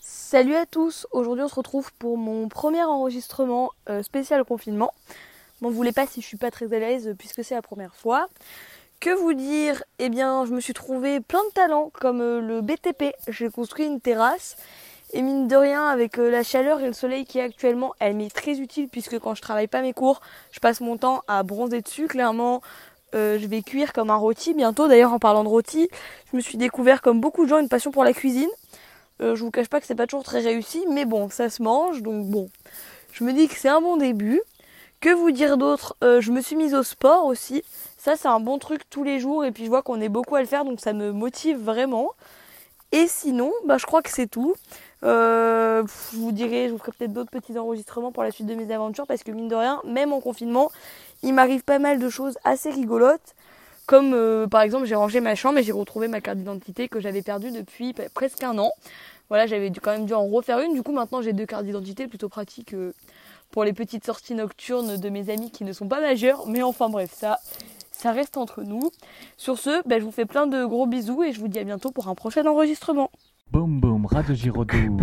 Salut à tous, aujourd'hui on se retrouve pour mon premier enregistrement euh, spécial confinement. M'en voulez pas si je suis pas très à l'aise puisque c'est la première fois. Que vous dire? Eh bien, je me suis trouvé plein de talents comme euh, le BTP. J'ai construit une terrasse et mine de rien, avec euh, la chaleur et le soleil qui est actuellement, elle m'est très utile puisque quand je travaille pas mes cours, je passe mon temps à bronzer dessus. Clairement, euh, je vais cuire comme un rôti bientôt. D'ailleurs, en parlant de rôti, je me suis découvert comme beaucoup de gens une passion pour la cuisine. Euh, je vous cache pas que c'est pas toujours très réussi, mais bon, ça se mange, donc bon. Je me dis que c'est un bon début. Que vous dire d'autre? Euh, Je me suis mise au sport aussi. Ça, c'est un bon truc tous les jours, et puis je vois qu'on est beaucoup à le faire, donc ça me motive vraiment. Et sinon, bah, je crois que c'est tout. Euh, je vous dirai, je vous ferai peut-être d'autres petits enregistrements pour la suite de mes aventures, parce que mine de rien, même en confinement, il m'arrive pas mal de choses assez rigolotes. Comme euh, par exemple, j'ai rangé ma chambre et j'ai retrouvé ma carte d'identité que j'avais perdue depuis presque un an. Voilà, j'avais quand même dû en refaire une. Du coup, maintenant, j'ai deux cartes d'identité, plutôt pratique euh, pour les petites sorties nocturnes de mes amis qui ne sont pas majeurs. Mais enfin, bref, ça, ça reste entre nous. Sur ce, bah, je vous fais plein de gros bisous et je vous dis à bientôt pour un prochain enregistrement. Boum boum, Radio Giraudoux.